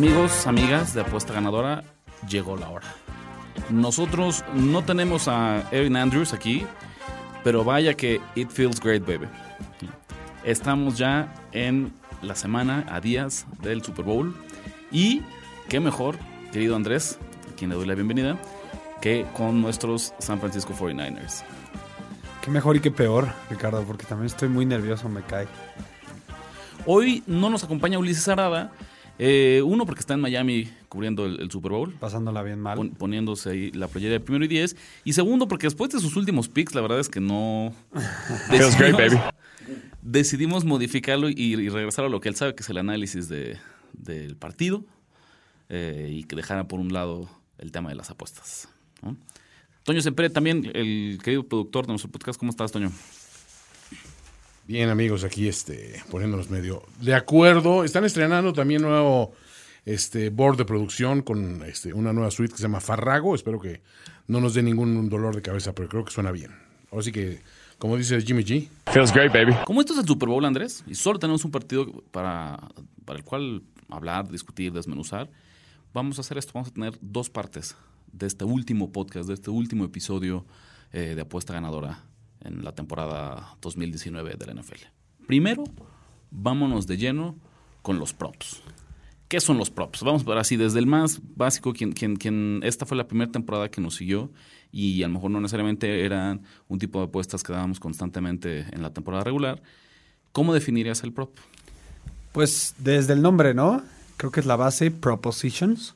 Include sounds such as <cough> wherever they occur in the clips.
Amigos, amigas de Apuesta Ganadora, llegó la hora. Nosotros no tenemos a Erin Andrews aquí, pero vaya que it feels great, baby. Estamos ya en la semana a días del Super Bowl y qué mejor, querido Andrés, a quien le doy la bienvenida, que con nuestros San Francisco 49ers. Qué mejor y qué peor, Ricardo, porque también estoy muy nervioso, me cae. Hoy no nos acompaña Ulises Arada, eh, uno, porque está en Miami cubriendo el, Super Bowl. Pasándola bien mal. poniéndose ahí la playera de primero y diez. Y segundo, porque después de sus últimos picks, la verdad es que no. <laughs> Feels great, baby. Decidimos modificarlo y, regresar a lo que él sabe, que es el análisis de, del partido. Eh, y que dejara por un lado el tema de las apuestas. Toño Sempere, también el querido productor de nuestro podcast. ¿Cómo estás, Toño? Bien, amigos, aquí este, poniéndonos medio de acuerdo. Están estrenando también nuevo este board de producción con este, una nueva suite que se llama Farrago. Espero que no nos dé ningún dolor de cabeza, pero creo que suena bien. Así que, como dice Jimmy G. Feels great, baby. Como esto es el Super Bowl, Andrés, y solo tenemos un partido para, para el cual hablar, discutir, desmenuzar, vamos a hacer esto. Vamos a tener dos partes de este último podcast, de este último episodio eh, de Apuesta Ganadora en la temporada 2019 de la NFL. Primero, vámonos de lleno con los props. ¿Qué son los props? Vamos a ver así, desde el más básico, quien, quien, quien esta fue la primera temporada que nos siguió y a lo mejor no necesariamente eran un tipo de apuestas que dábamos constantemente en la temporada regular. ¿Cómo definirías el prop? Pues desde el nombre, ¿no? Creo que es la base, propositions,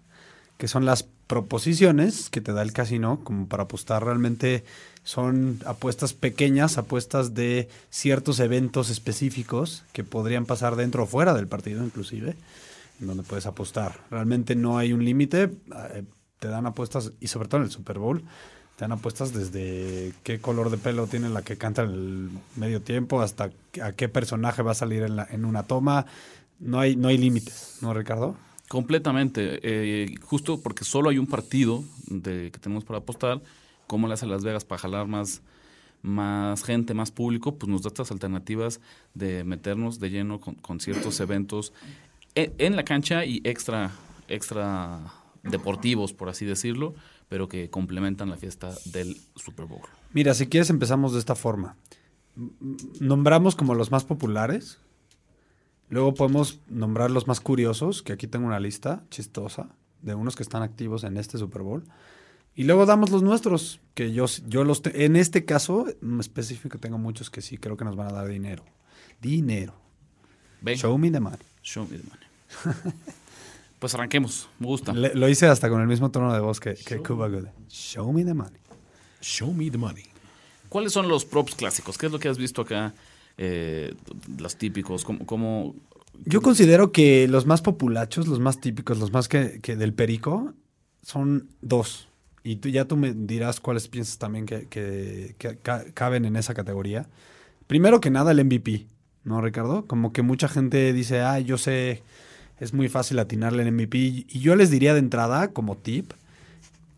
que son las proposiciones que te da el casino como para apostar realmente son apuestas pequeñas, apuestas de ciertos eventos específicos que podrían pasar dentro o fuera del partido inclusive, en donde puedes apostar. Realmente no hay un límite, eh, te dan apuestas, y sobre todo en el Super Bowl, te dan apuestas desde qué color de pelo tiene la que canta en el medio tiempo hasta a qué personaje va a salir en, la, en una toma. No hay, no hay límites, ¿no, Ricardo? Completamente. Eh, justo porque solo hay un partido de, que tenemos para apostar cómo le hace Las Vegas para jalar más, más gente, más público, pues nos da estas alternativas de meternos de lleno con, ciertos eventos en, la cancha y extra, extra deportivos, por así decirlo, pero que complementan la fiesta del Super Bowl. Mira, si quieres empezamos de esta forma. Nombramos como los más populares. Luego podemos nombrar los más curiosos, que aquí tengo una lista chistosa de unos que están activos en este Super Bowl. Y luego damos los nuestros, que yo, yo los en este caso en específico tengo muchos que sí creo que nos van a dar dinero. Dinero. Show me the money. Show me the money. <laughs> pues arranquemos, me gusta. lo hice hasta con el mismo tono de voz que, que Cuba Good. Show me the money. Show me the money. ¿Cuáles son los props clásicos? ¿Qué es lo que has visto acá? Eh, los típicos, ¿cómo, Yo considero que los más populachos, los más típicos, los más que, que del perico, son dos. Y tú, ya tú me dirás cuáles piensas también que, caben en esa categoría. Primero que nada, el MVP, ¿no, Ricardo? Como que mucha gente dice, ah, yo sé, es muy fácil atinarle el MVP. Y yo les diría de entrada, como tip,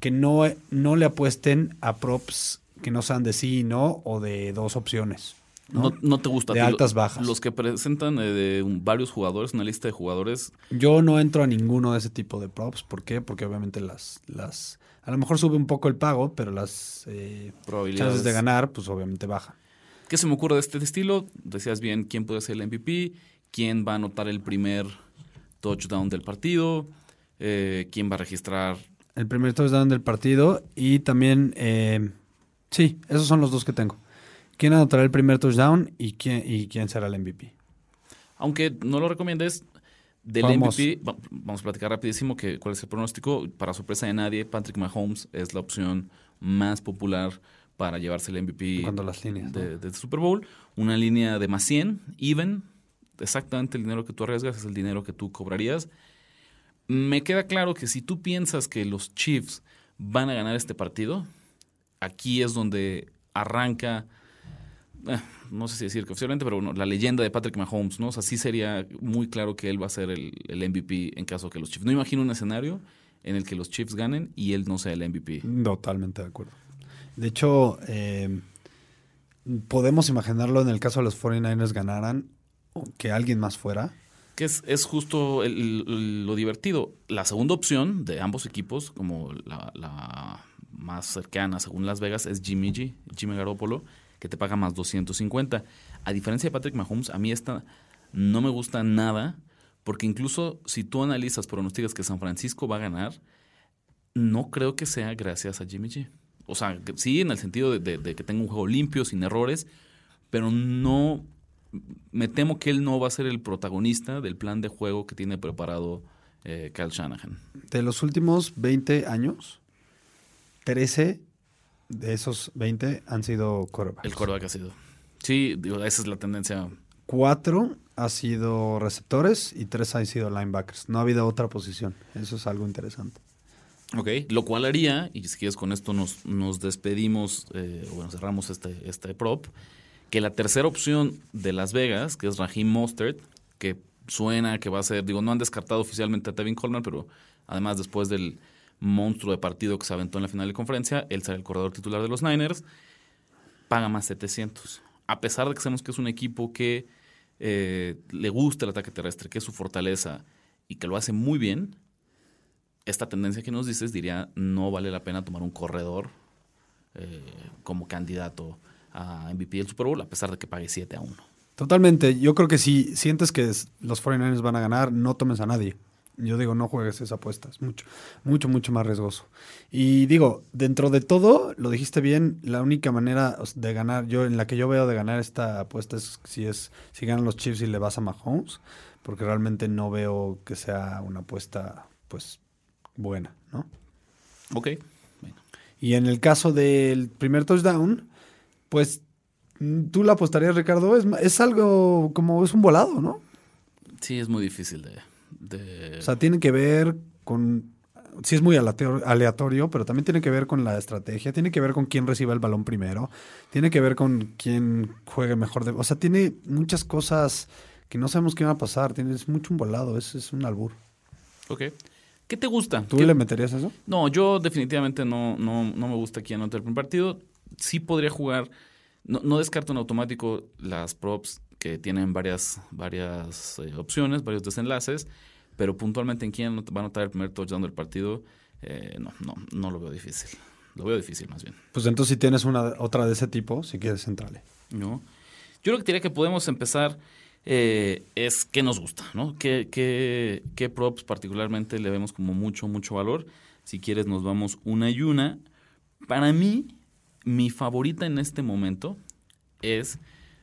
que no, no le apuesten a props que no sean de sí y no o de dos opciones. No, no, te gusta. De altas bajas. Los que presentan eh, de varios jugadores, una lista de jugadores. Yo no entro a ninguno de ese tipo de props. ¿Por qué? Porque obviamente las, las a lo mejor sube un poco el pago, pero las eh, chances de ganar, pues obviamente bajan. ¿Qué se me ocurre de este estilo? Decías bien quién puede ser el MVP, quién va a anotar el primer touchdown del partido, eh, quién va a registrar. El primer touchdown del partido y también, eh, sí, esos son los dos que tengo. ¿Quién anotará el primer touchdown y quién, y quién será el MVP? Aunque no lo recomiendes, del MVP, vamos a platicar rapidísimo que, cuál es el pronóstico. Para sorpresa de nadie, Patrick Mahomes es la opción más popular para llevarse el MVP las líneas, de, Super Bowl. Una línea de más 100, even, exactamente el dinero que tú arriesgas es el dinero que tú cobrarías. Me queda claro que si tú piensas que los Chiefs van a ganar este partido, aquí es donde arranca, eh, no sé si decir que oficialmente, pero bueno, la leyenda de Patrick Mahomes, ¿no? O sea, sí sería muy claro que él va a ser el, el MVP en caso que los Chiefs. No imagino un escenario en el que los Chiefs ganen y él no sea el MVP. Totalmente de acuerdo. De hecho, eh, podemos imaginarlo en el caso de los 49ers ganaran o que alguien más fuera. Que es, es justo el- el- lo divertido. La segunda opción de ambos equipos, como la, la más cercana según Las Vegas, es Jimmy G, Jimmy Garoppolo, te paga más 250. A diferencia de Patrick Mahomes, a mí esta no me gusta nada, porque incluso si tú analizas, pronosticas que San Francisco va a ganar, no creo que sea gracias a Jimmy G. O sea, sí, en el sentido de que tenga un juego limpio, sin errores, pero no. Me temo que él no va a ser el protagonista del plan de juego que tiene preparado eh, Kyle Shanahan. De los últimos 20 años, 13 de esos 20 han sido quarterbacks. El quarterback ha sido. Sí, digo, esa es la tendencia. Cuatro ha sido receptores y tres han sido linebackers. No ha habido otra posición. Eso es algo interesante. Ok. Lo cual haría, y si quieres con esto nos, nos despedimos, eh, bueno, cerramos este, este prop, que la tercera opción de Las Vegas, que es Raheem Mostert, que suena que va a ser, digo, no han descartado oficialmente a Tevin Coleman, pero además después del monstruo de partido que se aventó en la final de conferencia, él será el corredor titular de los Niners, paga más 700. A pesar de que sabemos que es un equipo que eh, le gusta el ataque terrestre, que es su fortaleza y que lo hace muy bien, esta tendencia que nos dices diría no vale la pena tomar un corredor eh, como candidato a MVP del Super Bowl, a pesar de que pague 7 a 1. Totalmente. Yo creo que si sientes que los 49ers van a ganar, no tomes a nadie. Yo digo, no juegues esa apuesta. Es mucho, mucho, mucho más riesgoso. Y digo, dentro de todo, lo dijiste bien, la única manera de ganar, yo en la que yo veo de ganar esta apuesta es si es si ganan los Chiefs y le vas a Mahomes, porque realmente no veo que sea una apuesta pues buena, ¿no? Ok. Bueno. Y en el caso del primer touchdown, pues tú la apostarías, Ricardo, es, es algo como es un volado, ¿no? Sí, es muy difícil de... de- O sea, tiene que ver con, sí es muy aleator- aleatorio, pero también tiene que ver con la estrategia, tiene que ver con quién reciba el balón primero, tiene que ver con quién juegue mejor. De, o sea, tiene muchas cosas que no sabemos qué van a pasar, tiene, es mucho un volado, es, es un albur. ok. ¿Qué te gusta? ¿Tú ¿Qué- le meterías eso? No, yo definitivamente no, no, no me gusta aquí anotar el primer partido. Sí podría jugar, no, no descarto en automático las props que tienen varias, varias eh, opciones, varios desenlaces, pero puntualmente en quién va a anotar el primer touchdown del partido, eh, no, no, no lo veo difícil. Lo veo difícil más bien. Pues entonces si tienes una otra de ese tipo, si quieres centrale. ¿no? Yo lo que diría que podemos empezar eh, es qué nos gusta, ¿no? ¿Qué, qué, qué props particularmente le vemos como mucho, mucho valor? Si quieres nos vamos una y una. Para mí, mi favorita en este momento es,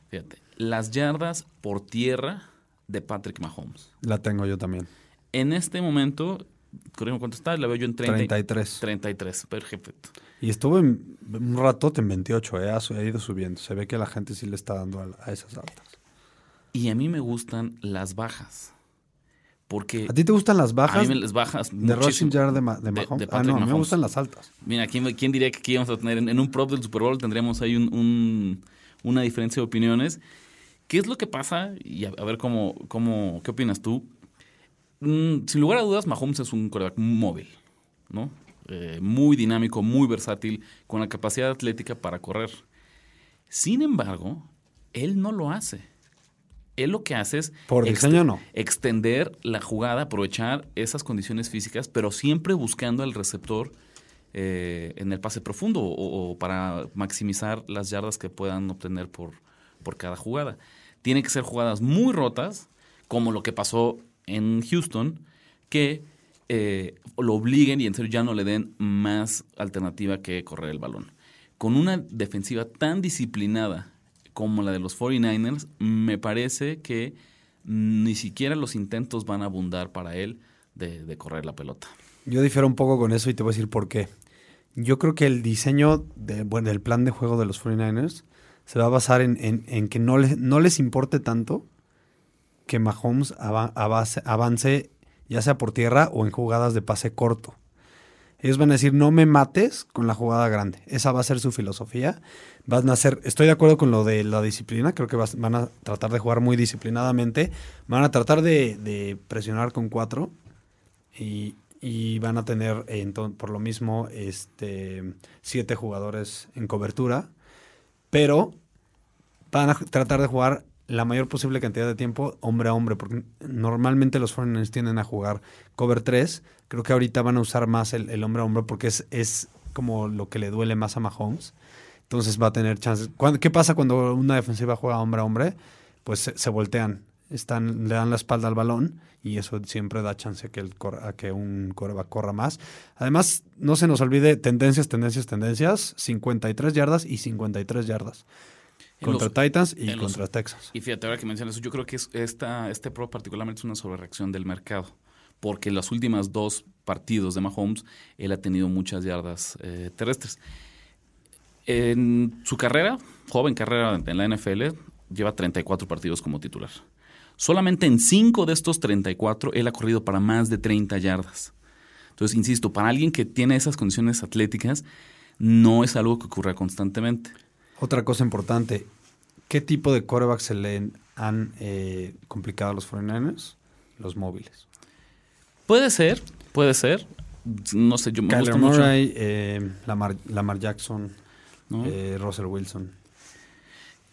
fíjate, las yardas por tierra de Patrick Mahomes. La tengo yo también. En este momento, corrijo cuánto está, la veo yo en 30 y- 33. 33, perfecto. Y estuvo en, un ratote en 28, eh, ha, ido subiendo. Se ve que la gente sí le está dando a, a esas altas. Y a mí me gustan las bajas. Porque ¿A ti te gustan las a bajas mí me las bajas de rushing yard de, de De- Mahomes? ah, no, a mí me Mahomes. gustan las altas. Mira, ¿quién, quién diría que aquí íbamos a tener en, en un prop del Super Bowl tendríamos ahí un- un- una diferencia de opiniones? ¿Qué es lo que pasa? Y a, a ver cómo, cómo, qué opinas tú. Mm, sin lugar a dudas, Mahomes es un quarterback móvil, ¿no? Eh, muy dinámico, muy versátil, con la capacidad atlética para correr. Sin embargo, él no lo hace. Él lo que hace es Por diseño, no. extender la jugada, aprovechar esas condiciones físicas, pero siempre buscando al receptor eh, en el pase profundo o, o para maximizar las yardas que puedan obtener por, por cada jugada. Tiene que ser jugadas muy rotas, como lo que pasó en Houston, que eh, lo obliguen y en serio ya no le den más alternativa que correr el balón. Con una defensiva tan disciplinada como la de los 49ers, me parece que ni siquiera los intentos van a abundar para él de, de correr la pelota. Yo difiero un poco con eso y te voy a decir por qué. Yo creo que el diseño de, bueno, del plan de juego de los 49ers se va a basar en, en- que no les, no les importe tanto que Mahomes ava- avance, avance ya sea por tierra o en jugadas de pase corto. Ellos van a decir, no me mates con la jugada grande. Esa va a ser su filosofía. Van a hacer, estoy de acuerdo con lo de la disciplina, creo que van a tratar de jugar muy disciplinadamente. Van a tratar de, de presionar con cuatro y, y van a tener, eh, por lo mismo, este, siete jugadores en cobertura. Pero van a tratar de jugar la mayor posible cantidad de tiempo hombre a hombre, porque normalmente los foreigners tienden a jugar cover 3. Creo que ahorita van a usar más el, hombre a hombre porque es, es como lo que le duele más a Mahomes. Entonces va a tener chances. ¿Cuándo- ¿Qué pasa cuando una defensiva juega hombre a hombre? Pues se voltean, están, le dan la espalda al balón y eso siempre da chance a que, el a que un coreback corra más. Además, no se nos olvide tendencias, tendencias, tendencias. 53 yardas y 53 yardas. En Contra los- Titans y los- contra Texas. Y fíjate, ahora que mencionas eso, yo creo que es esta, este pro particularmente es una sobrereacción del mercado. Porque en las últimas dos partidos de Mahomes, él ha tenido muchas yardas eh, terrestres. En su carrera, joven carrera en la NFL, lleva 34 partidos como titular. Solamente en 5 de estos 34, él ha corrido para más de 30 yardas. Entonces, insisto, para alguien que tiene esas condiciones atléticas, no es algo que ocurra constantemente. Otra cosa importante, ¿qué tipo de corebacks se le han eh, complicado a los 49ers? Los móviles. Puede ser, puede ser. No sé, yo me Kyler gusta mucho. Murray, eh, Lamar, Lamar Jackson, ¿no? eh, Russell Wilson.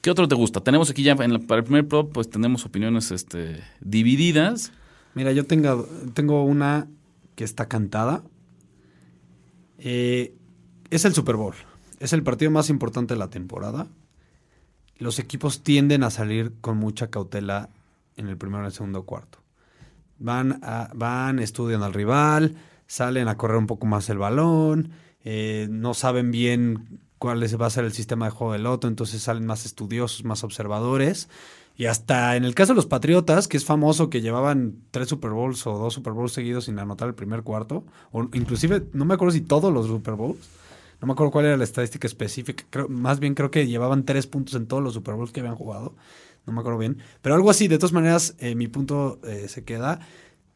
¿Qué otro te gusta? Tenemos aquí ya en para el primer pro, pues tenemos opiniones este, divididas. Mira, yo tengo, tengo una que está cantada. Eh, es el Super Bowl. Es el partido más importante de la temporada. Los equipos tienden a salir con mucha cautela en el primero y el segundo cuarto. Van, a- van estudian al rival, salen a correr un poco más el balón, eh, no saben bien cuál va a ser el sistema de juego del otro, entonces salen más estudiosos, más observadores. Y hasta en el caso de los Patriotas, que es famoso que llevaban tres Super Bowls o dos Super Bowls seguidos sin anotar el primer cuarto, o inclusive, no me acuerdo si todos los Super Bowls, no me acuerdo cuál era la estadística específica, creo, más bien creo que llevaban tres puntos en todos los Super Bowls que habían jugado, no me acuerdo bien, pero algo así, de todas maneras, eh, mi punto eh, se queda.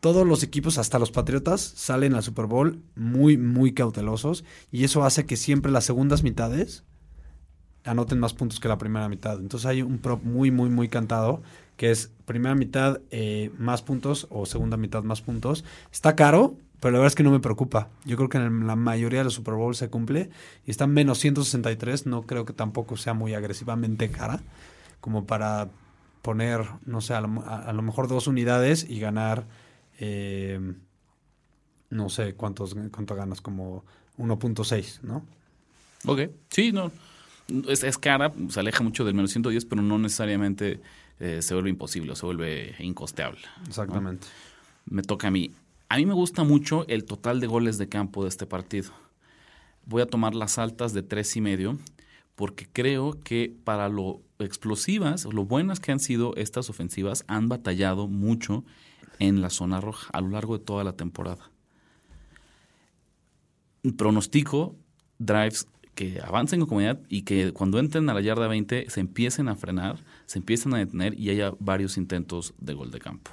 Todos los equipos, hasta los Patriotas, salen al Super Bowl muy, muy cautelosos y eso hace que siempre las segundas mitades anoten más puntos que la primera mitad. Entonces hay un prop muy, muy, muy cantado que es primera mitad eh, más puntos o segunda mitad más puntos. Está caro, pero la verdad es que no me preocupa. Yo creo que en la mayoría de los Super Bowl se cumple y está menos 163. No creo que tampoco sea muy agresivamente cara como para poner, no sé, a lo, a lo mejor dos unidades y ganar, eh, no sé cuántos, cuánto ganas, como 1.6, ¿no? Ok. Sí, no. Es, es cara, se aleja mucho del menos 110, pero no necesariamente eh, se vuelve imposible o se vuelve incosteable. Exactamente. Me toca a mí. A mí me gusta mucho el total de goles de campo de este partido. Voy a tomar las altas de tres y medio porque creo que para lo explosivas, lo buenas que han sido estas ofensivas, han batallado mucho en la zona roja a lo largo de toda la temporada. Pronostico drives que avancen con comunidad y que cuando entren a la yarda 20 se empiecen a frenar, se empiecen a detener y haya varios intentos de gol de campo.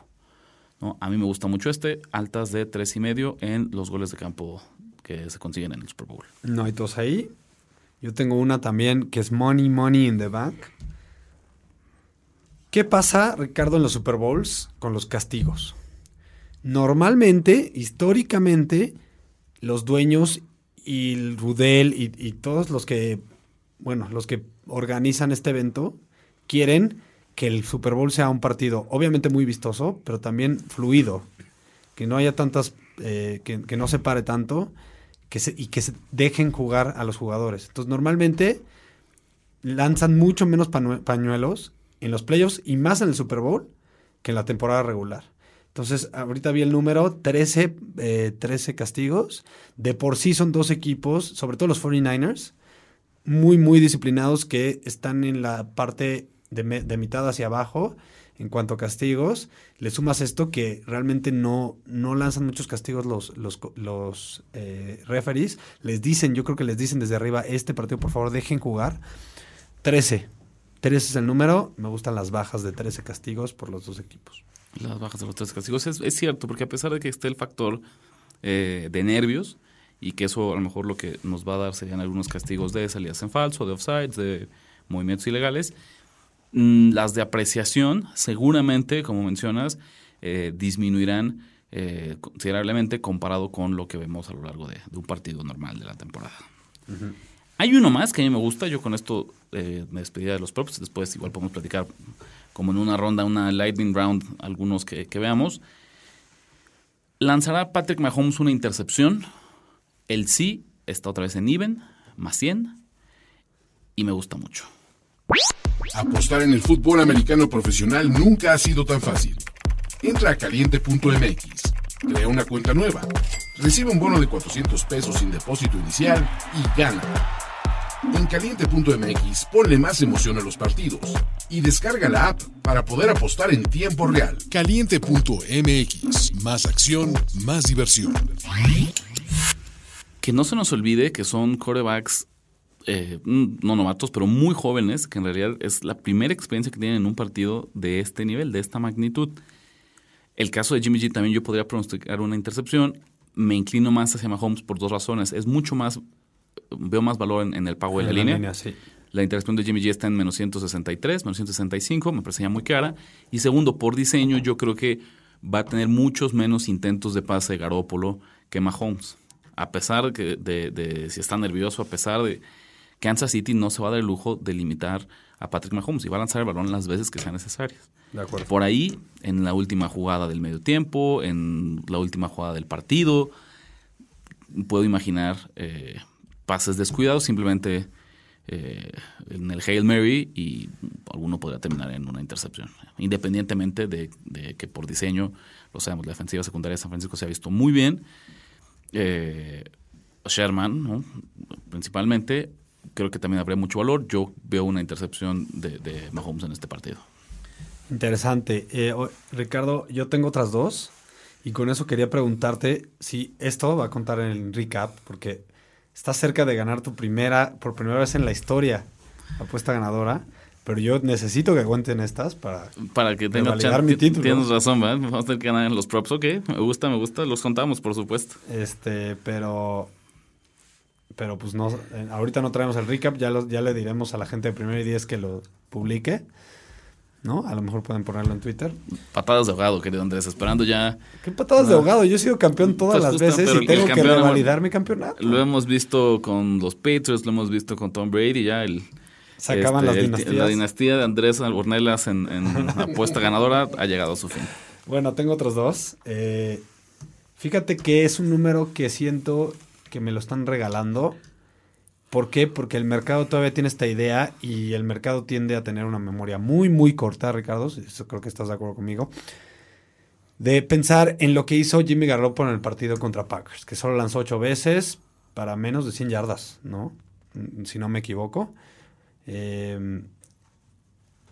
¿no? A mí me gusta mucho este, altas de tres y medio en los goles de campo que se consiguen en el Super Bowl. No hay tos ahí. Yo tengo una también que es Money, Money in the Bank. ¿Qué pasa, Ricardo, en los Super Bowls con los castigos? Normalmente, históricamente, los dueños y el Rudel y, todos los que, bueno, los que organizan este evento quieren que el Super Bowl sea un partido obviamente muy vistoso, pero también fluido, que no haya tantas, eh, que, no se pare tanto que y que se dejen jugar a los jugadores. Entonces, normalmente lanzan mucho menos pañuelos en los playoffs y más en el Super Bowl que en la temporada regular. Entonces, ahorita vi el número, 13, eh, 13 castigos. De por sí son dos equipos, sobre todo los 49ers, muy, muy disciplinados que están en la parte de, mitad hacia abajo en cuanto a castigos. Le sumas esto que realmente no, no lanzan muchos castigos los, los eh, referees. Les dicen, yo creo que les dicen desde arriba, este partido por favor dejen jugar. 13. 13 es el número. Me gustan las bajas de 13 castigos por los dos equipos. Las bajas de los tres castigos. Es, es cierto, porque a pesar de que esté el factor eh, de nervios, y que eso a lo mejor lo que nos va a dar serían algunos castigos de salidas en falso, de offsides, de movimientos ilegales, mm, las de apreciación seguramente, como mencionas, eh, disminuirán eh, considerablemente comparado con lo que vemos a lo largo de, de un partido normal de la temporada. Hay uno más que a mí me gusta, yo con esto eh, me despediría de los props, después igual podemos platicar como en una ronda, una lightning round, algunos que, veamos. Lanzará Patrick Mahomes una intercepción, el sí está otra vez en even, más 100, y me gusta mucho. Apostar en el fútbol americano profesional nunca ha sido tan fácil. Entra a caliente.mx, crea una cuenta nueva, recibe un bono de 400 pesos sin depósito inicial y gana. En caliente.mx ponle más emoción a los partidos y descarga la app para poder apostar en tiempo real. Caliente.mx, más acción, más diversión. Que no se nos olvide que son corebacks eh, no novatos, pero muy jóvenes, que en realidad es la primera experiencia que tienen en un partido de este nivel, de esta magnitud. El caso de Jimmy G también yo podría pronosticar una intercepción. Me inclino más hacia Mahomes por dos razones. Es mucho más, veo más valor en, en el pago de la, En la línea. línea, sí. La intercepción de Jimmy G está en menos 163, menos 165, me parecía muy cara. Y segundo, por diseño, yo creo que va a tener muchos menos intentos de pase Garópolo que Mahomes. A pesar que de, de si está nervioso, a pesar de Kansas City no se va a dar el lujo de limitar a Patrick Mahomes y va a lanzar el balón las veces que sean necesarias. De acuerdo. Por ahí, en la última jugada del medio tiempo, en la última jugada del partido, puedo imaginar eh, pases descuidados, simplemente eh, en el Hail Mary y alguno podría terminar en una intercepción. Independientemente de, que por diseño, lo sabemos, la defensiva secundaria de San Francisco se ha visto muy bien. Eh, Sherman, ¿no? principalmente, creo que también habría mucho valor. Yo veo una intercepción de, Mahomes en este partido. Interesante. Eh, Ricardo, yo tengo otras dos y con eso quería preguntarte si esto va a contar en el recap, porque estás cerca de ganar tu primera, por primera vez en la historia, apuesta ganadora, pero yo necesito que aguanten estas para... Para que tenga validar mi título. Tienes razón, ¿verdad? Vamos a tener que ganar en los props. Ok, me gusta, me gusta. Los contamos, por supuesto. Este, pero... Pero pues no, eh, ahorita no traemos el recap, ya, lo- ya le diremos a la gente de primero y diez que lo publique, ¿no? A lo mejor pueden ponerlo en Twitter. Patadas de ahogado, querido Andrés. Esperando ya. ¿Qué patadas de ahogado? Yo he sido campeón todas Pues las justo, veces y tengo que revalidar mi campeonato. Lo hemos visto con los Patriots, lo hemos visto con Tom Brady. Ya el. Se acaban las el- dinastías. La dinastía de Andrés Ornelas en, en <laughs> apuesta ganadora ha llegado a su fin. Bueno, tengo otros dos. Eh, fíjate que es un número que siento que me lo están regalando. ¿Por qué? Porque el mercado todavía tiene esta idea y el mercado tiende a tener una memoria muy, muy corta, Ricardo. Eso creo que estás de acuerdo conmigo. De pensar en lo que hizo Jimmy Garoppolo en el partido contra Packers, que solo lanzó ocho veces para menos de 100 yardas, ¿no? Si no me equivoco. Eh,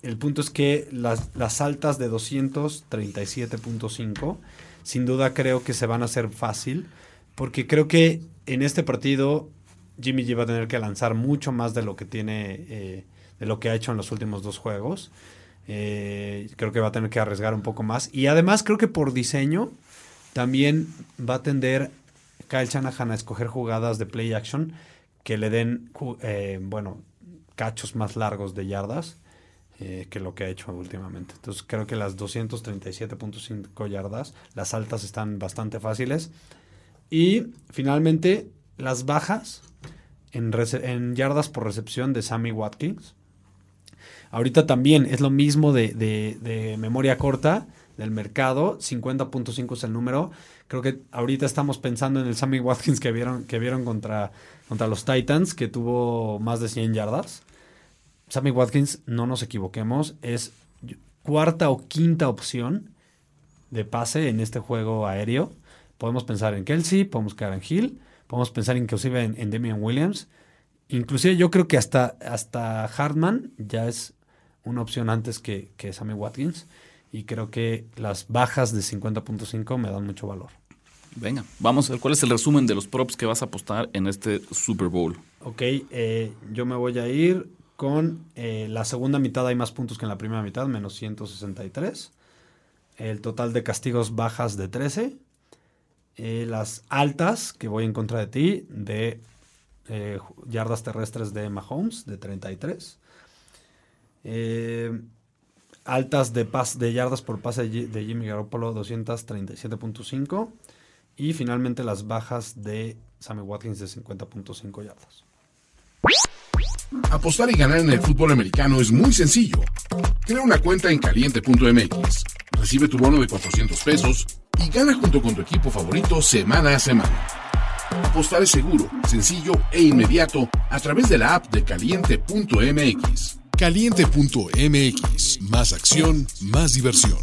el punto es que las, las altas de 237.5, sin duda creo que se van a hacer fácil, porque creo que en este partido Jimmy G va a tener que lanzar mucho más de lo que tiene, eh, de lo que ha hecho en los últimos dos juegos. Eh, creo que va a tener que arriesgar un poco más. Y además creo que por diseño también va a tender Kyle Shanahan a escoger jugadas de play action que le den, eh, bueno, cachos más largos de yardas que lo que ha hecho últimamente. Entonces creo que las 237.5 yardas, las altas están bastante fáciles. Y finalmente las bajas en, yardas por recepción de Sammy Watkins. Ahorita también es lo mismo de memoria corta del mercado, 50.5 es el número. Creo que ahorita estamos pensando en el Sammy Watkins que vieron, que vieron contra, contra los Titans, que tuvo más de 100 yardas. Sammy Watkins, no nos equivoquemos, es cuarta o quinta opción de pase en este juego aéreo. Podemos pensar en Kelsey, podemos quedar en Hill, podemos pensar inclusive en, en Damian Williams. Inclusive yo creo que hasta, hasta Hartman ya es una opción antes que, que Sammy Watkins. Y creo que las bajas de 50.5 me dan mucho valor. Venga, vamos a ver cuál es el resumen de los props que vas a apostar en este Super Bowl. Ok, eh, yo me voy a ir con eh, la segunda mitad hay más puntos que en la primera mitad, menos 163. el total de castigos bajas de 13, eh, las altas, que voy en contra de ti, de eh, yardas terrestres de Mahomes, de 33. Eh, altas de, pas, de yardas por pase de Ji- de Jimmy Garoppolo, 237.5. Y finalmente las bajas de Sammy Watkins de 50.5 yardas. Apostar y ganar en el fútbol americano es muy sencillo. Crea una cuenta en caliente.mx, recibe tu bono de 400 pesos y gana junto con tu equipo favorito semana a semana. Apostar seguro, sencillo e inmediato a través de la app de caliente.mx. Caliente.mx. Más acción, más diversión.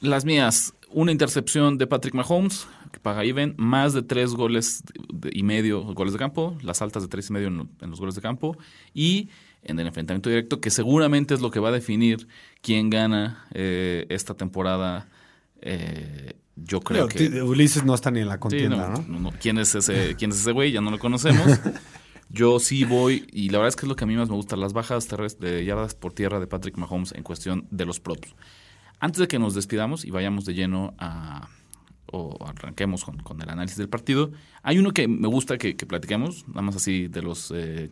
Las mías, una intercepción de Patrick Mahomes, que paga even, más de tres goles y medio goles de campo, las altas de tres y medio en, en los goles de campo, y en el enfrentamiento directo, que seguramente es lo que va a definir quién gana eh, esta temporada. Eh, yo creo que... Ulises no está ni en la contienda, no, ¿no? no, no. ¿Quién es ese, quién es ese güey? Ya no lo conocemos. <laughs> Yo sí voy, y la verdad es que es lo que a mí más me gusta, las bajas de yardas por tierra de Patrick Mahomes en cuestión de los props. Antes de que nos despidamos y vayamos de lleno a o arranquemos con, con el análisis del partido, hay uno que me gusta que, que platiquemos, nada más así de los eh,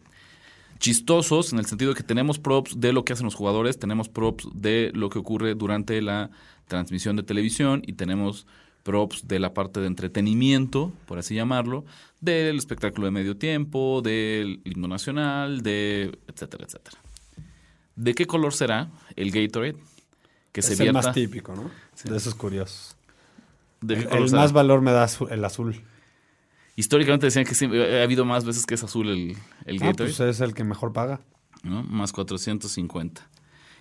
chistosos, en el sentido de que tenemos props de lo que hacen los jugadores, tenemos props de lo que ocurre durante la transmisión de televisión y tenemos props de la parte de entretenimiento, por así llamarlo, del espectáculo de medio tiempo, del himno nacional, de etcétera, etcétera. ¿De qué color será el Gatorade que se es el vierta? más típico, ¿no? De esos curiosos. ¿De qué El, el más valor me da el azul. Históricamente decían que siempre- ha habido más veces que es azul el, el Ah, Gatorade, pues es el que mejor paga. ¿no? Más 450.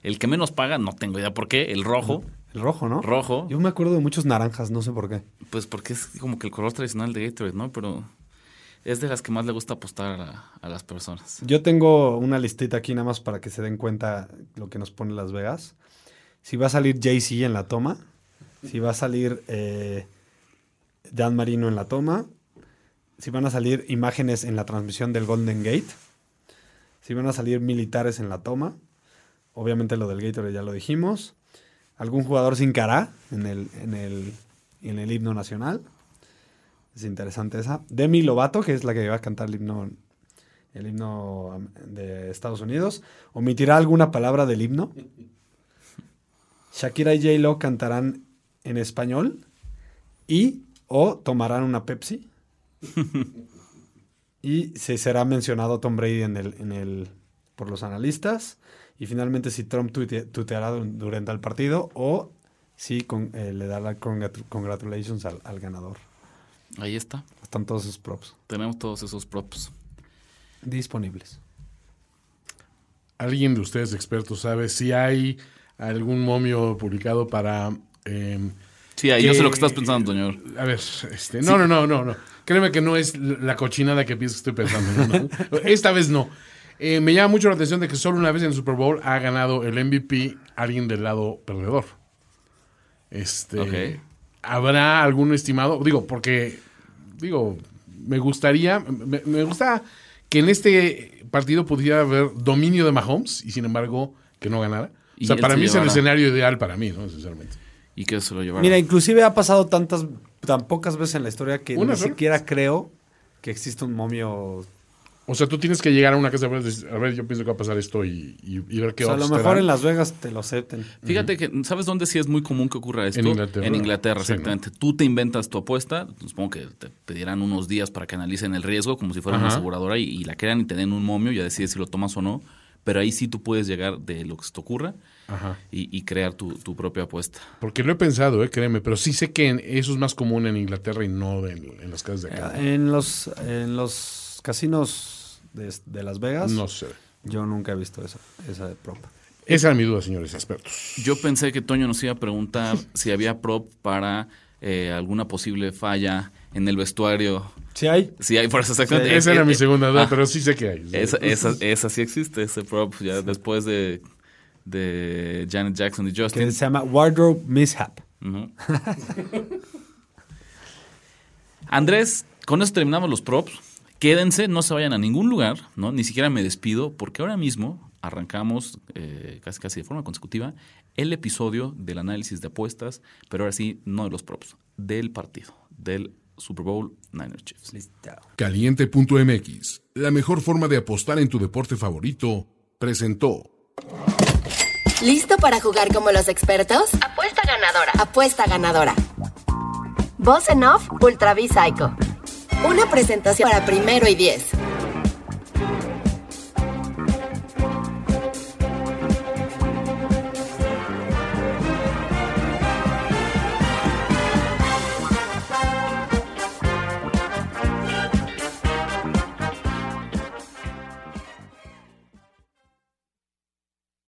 El que menos paga, no tengo idea por qué, el rojo, El rojo, ¿no? rojo, Yo me acuerdo de muchos naranjas, no sé por qué. pues porque es como que el color tradicional de Gatorade, ¿no? Pero es de las que más le gusta apostar a, a las personas. Yo tengo una listita aquí nada más para que se den cuenta lo que nos pone Las Vegas. Si va a salir Jay-Z en la toma, si va a salir eh, Dan Marino en la toma, si van a salir imágenes en la transmisión del Golden Gate, si van a salir militares en la toma, obviamente lo del Gatorade ya lo dijimos, algún jugador sin cara en el, en el, en el himno nacional. Es interesante esa. Demi Lovato, que es la que va a cantar el himno el himno de Estados Unidos. ¿Omitirá alguna palabra del himno? Shakira y J-Lo cantarán en español y o tomarán una Pepsi. <laughs> y se será mencionado Tom Brady en el, en el, por los analistas. Y finalmente si Trump tuiteará du- durante el partido o si con- eh, le dará congratu- congratulations al, al ganador. Ahí está. Están todos sus props Tenemos todos esos props. disponibles. ¿Alguien de ustedes expertos sabe si hay algún momio publicado para... em, Sí, ahí yo sé lo que estás pensando, señor. A ver, este, no, no, no, no, no. Créeme que no es la cochinada que pienso que estoy pensando. ¿no? No. <laughs> Esta vez no. Eh, me llama mucho la atención de que solo una vez en el Super Bowl ha ganado el MVP alguien del lado perdedor. Este. ¿Habrá algún estimado? Digo, porque, digo, me gustaría, me, me gusta que en este partido pudiera haber dominio de Mahomes y sin embargo que no ganara. O sea, para se mí es el escenario ideal para mí, ¿no? Sinceramente. Y que se lo llevaron. Mira, inclusive ha pasado tantas, tan pocas veces en la historia que ni siquiera creo que existe un momio. O sea, tú tienes que llegar a una casa de y decir, a ver, yo pienso que va a pasar esto y, y- y ver qué O sea, a lo odds te mejor en Las Vegas te lo acepten. Fíjate que, ¿sabes dónde sí es muy común que ocurra esto? En Inglaterra. En Inglaterra, Sí, exactamente. Tú te inventas tu apuesta, supongo que te pedirán unos días para que analicen el riesgo, como si fuera una aseguradora, y, y la crean y te den un momio, ya decides si lo tomas o no. Pero ahí sí tú puedes llegar de lo que se te ocurra Ajá. y, y crear tu, tu propia apuesta. Porque lo he pensado, eh, créeme, pero sí sé que en- eso es más común en Inglaterra y no en, en las casas de acá. En los, en los casinos de, de Las Vegas, No sé. yo nunca he visto esa, esa prop. Esa era mi duda, señores expertos. Yo pensé que Toño nos iba a preguntar si había prop para eh, alguna posible falla en el vestuario. Sí hay. Si hay, por eso exactamente. Esa era Eh, mi segunda duda, ah, pero sí sé que hay. Esa, esa, esa sí existe, ese prop, ya después de, de Janet Jackson y Justin. Que se llama Wardrobe Mishap. Andrés, con eso terminamos los props. Quédense, no se vayan a ningún lugar, ¿no? Ni siquiera me despido, porque ahora mismo arrancamos eh, casi casi de forma consecutiva el episodio del análisis de apuestas, pero ahora sí, no de los props, del partido, del Super Bowl Niners Chiefs. Caliente.mx, la mejor forma de apostar en tu deporte favorito, presentó. ¿Listo para jugar como los expertos? Apuesta ganadora. Apuesta ganadora. Voz en off, Ultra V Psycho. Una presentación para primero y diez.